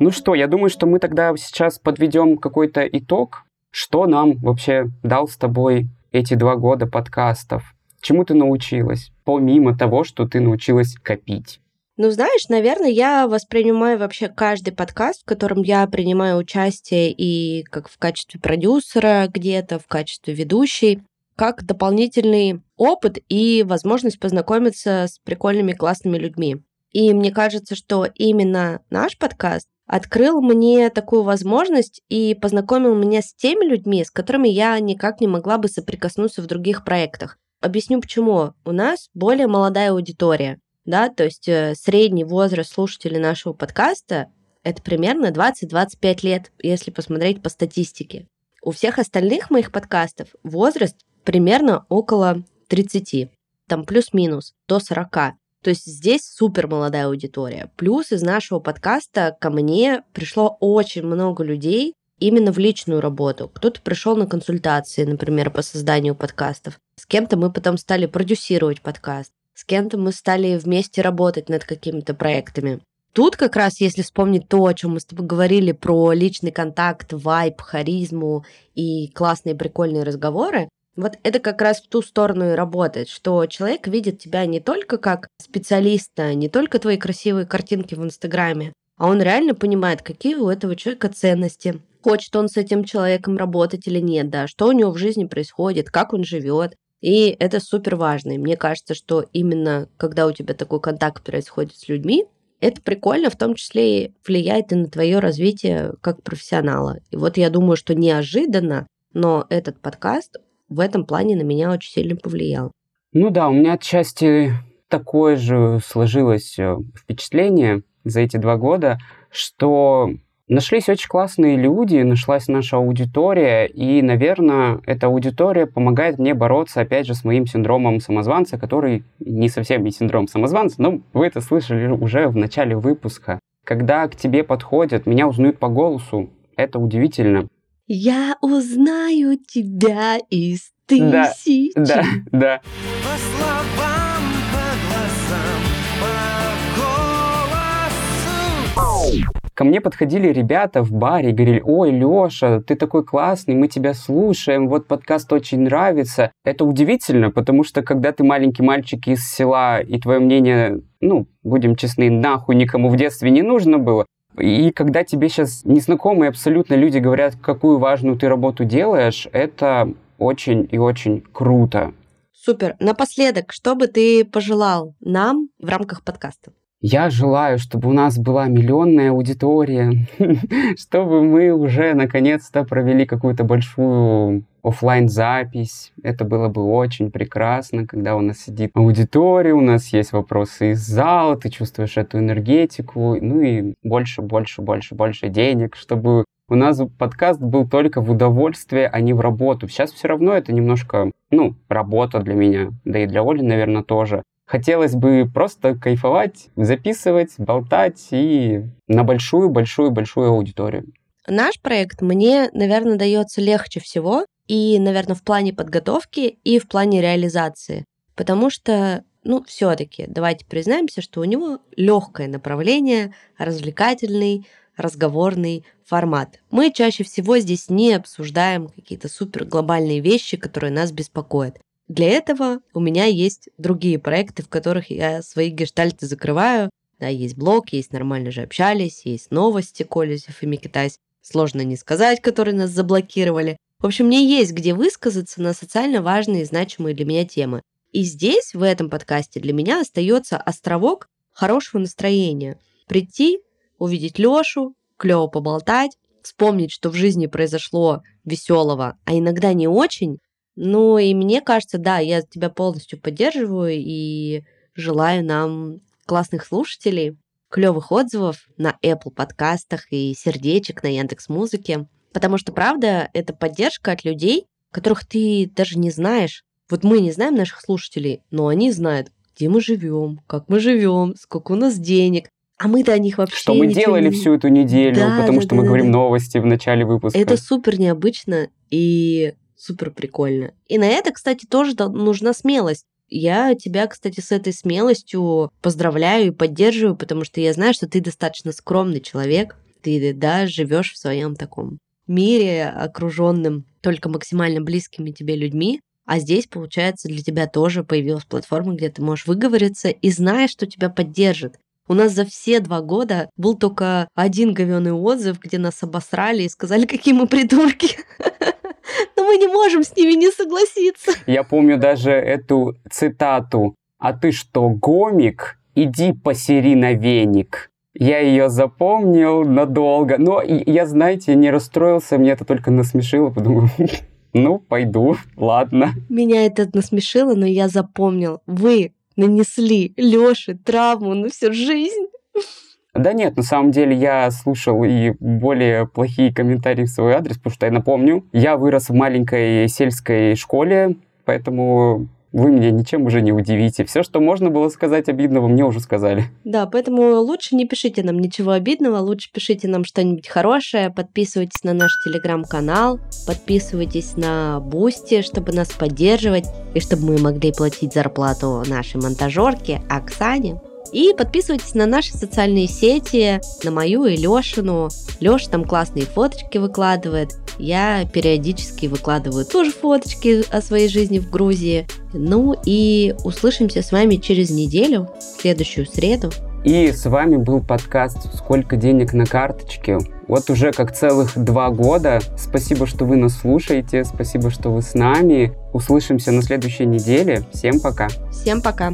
Ну что, я думаю, что мы тогда сейчас подведем какой-то итог. Что нам вообще дал с тобой эти два года подкастов? Чему ты научилась, помимо того, что ты научилась копить? Ну, знаешь, наверное, я воспринимаю вообще каждый подкаст, в котором я принимаю участие и как в качестве продюсера где-то, в качестве ведущей, как дополнительный опыт и возможность познакомиться с прикольными, классными людьми. И мне кажется, что именно наш подкаст открыл мне такую возможность и познакомил меня с теми людьми, с которыми я никак не могла бы соприкоснуться в других проектах. Объясню почему. У нас более молодая аудитория, да, то есть э, средний возраст слушателей нашего подкаста это примерно 20-25 лет, если посмотреть по статистике. У всех остальных моих подкастов возраст примерно около 30, там плюс-минус до 40. То есть здесь супер молодая аудитория. Плюс из нашего подкаста ко мне пришло очень много людей именно в личную работу. Кто-то пришел на консультации, например, по созданию подкастов. С кем-то мы потом стали продюсировать подкаст. С кем-то мы стали вместе работать над какими-то проектами. Тут как раз, если вспомнить то, о чем мы с тобой говорили про личный контакт, вайб, харизму и классные прикольные разговоры, вот это как раз в ту сторону и работает, что человек видит тебя не только как специалиста, не только твои красивые картинки в Инстаграме, а он реально понимает, какие у этого человека ценности, хочет он с этим человеком работать или нет, да, что у него в жизни происходит, как он живет. И это супер важно. И мне кажется, что именно когда у тебя такой контакт происходит с людьми, это прикольно, в том числе и влияет и на твое развитие как профессионала. И вот я думаю, что неожиданно, но этот подкаст в этом плане на меня очень сильно повлиял. Ну да, у меня отчасти такое же сложилось э, впечатление за эти два года, что нашлись очень классные люди, нашлась наша аудитория, и, наверное, эта аудитория помогает мне бороться, опять же, с моим синдромом самозванца, который не совсем не синдром самозванца, но вы это слышали уже в начале выпуска. Когда к тебе подходят, меня узнают по голосу, это удивительно. Я узнаю тебя из Да, тысячи. Да, да. По словам, по глазам, по голосу. Ко мне подходили ребята в баре и говорили, ой, Леша, ты такой классный, мы тебя слушаем, вот подкаст очень нравится. Это удивительно, потому что когда ты маленький мальчик из села, и твое мнение, ну, будем честны, нахуй никому в детстве не нужно было, и когда тебе сейчас незнакомые абсолютно люди говорят, какую важную ты работу делаешь, это очень и очень круто. Супер. Напоследок, что бы ты пожелал нам в рамках подкаста? Я желаю, чтобы у нас была миллионная аудитория, чтобы мы уже наконец-то провели какую-то большую оффлайн запись. Это было бы очень прекрасно, когда у нас сидит аудитория, у нас есть вопросы из зала, ты чувствуешь эту энергетику, ну и больше, больше, больше, больше денег, чтобы у нас подкаст был только в удовольствие, а не в работу. Сейчас все равно это немножко, ну, работа для меня, да и для Оли, наверное, тоже. Хотелось бы просто кайфовать, записывать, болтать и на большую-большую-большую аудиторию. Наш проект мне, наверное, дается легче всего, и, наверное, в плане подготовки, и в плане реализации. Потому что, ну, все-таки, давайте признаемся, что у него легкое направление, развлекательный, разговорный формат. Мы чаще всего здесь не обсуждаем какие-то супер глобальные вещи, которые нас беспокоят. Для этого у меня есть другие проекты, в которых я свои гештальты закрываю. Да, есть блог, есть нормально же общались, есть новости Колезев и Микитась. Сложно не сказать, которые нас заблокировали. В общем, мне есть где высказаться на социально важные и значимые для меня темы. И здесь, в этом подкасте, для меня остается островок хорошего настроения. Прийти, увидеть Лёшу, клево поболтать, вспомнить, что в жизни произошло веселого, а иногда не очень, Ну и мне кажется, да, я тебя полностью поддерживаю и желаю нам классных слушателей, клевых отзывов на Apple подкастах и сердечек на Яндекс Музыке. Потому что, правда, это поддержка от людей, которых ты даже не знаешь. Вот мы не знаем наших слушателей, но они знают, где мы живем, как мы живем, сколько у нас денег. А мы-то о них вообще Что мы делали не- всю эту неделю, Да, потому да, что да, мы да, говорим да. новости в начале выпуска. Это супер необычно и супер прикольно. И на это, кстати, тоже нужна смелость. Я тебя, кстати, с этой смелостью поздравляю и поддерживаю, потому что я знаю, что ты достаточно скромный человек. Ты, да, живешь в своем таком мире, окруженным только максимально близкими тебе людьми. А здесь, получается, для тебя тоже появилась платформа, где ты можешь выговориться и знаешь, что тебя поддержит. У нас за все два года был только один говёный отзыв, где нас обосрали и сказали, какие мы придурки. Мы не можем с ними не согласиться. Я помню даже эту цитату. «А ты что, гомик? Иди посери на веник». Я ее запомнил надолго. Но я, знаете, не расстроился, мне это только насмешило, подумал, ну, пойду, ладно. Меня это насмешило, но я запомнил. Вы нанесли Лёше травму на всю жизнь. Да нет, на самом деле я слушал и более плохие комментарии в свой адрес, потому что я напомню, я вырос в маленькой сельской школе, поэтому вы меня ничем уже не удивите. Все, что можно было сказать обидного, мне уже сказали. Да, поэтому лучше не пишите нам ничего обидного, лучше пишите нам что-нибудь хорошее, подписывайтесь на наш телеграм-канал, подписывайтесь на Boosty, чтобы нас поддерживать, и чтобы мы могли платить зарплату нашей монтажерке Оксане. И подписывайтесь на наши социальные сети, на мою и Лешину. Леша там классные фоточки выкладывает. Я периодически выкладываю тоже фоточки о своей жизни в Грузии. Ну и услышимся с вами через неделю, в следующую среду. И с вами был подкаст «Сколько денег на карточке?». Вот уже как целых два года. Спасибо, что вы нас слушаете, спасибо, что вы с нами. Услышимся на следующей неделе. Всем пока. Всем пока!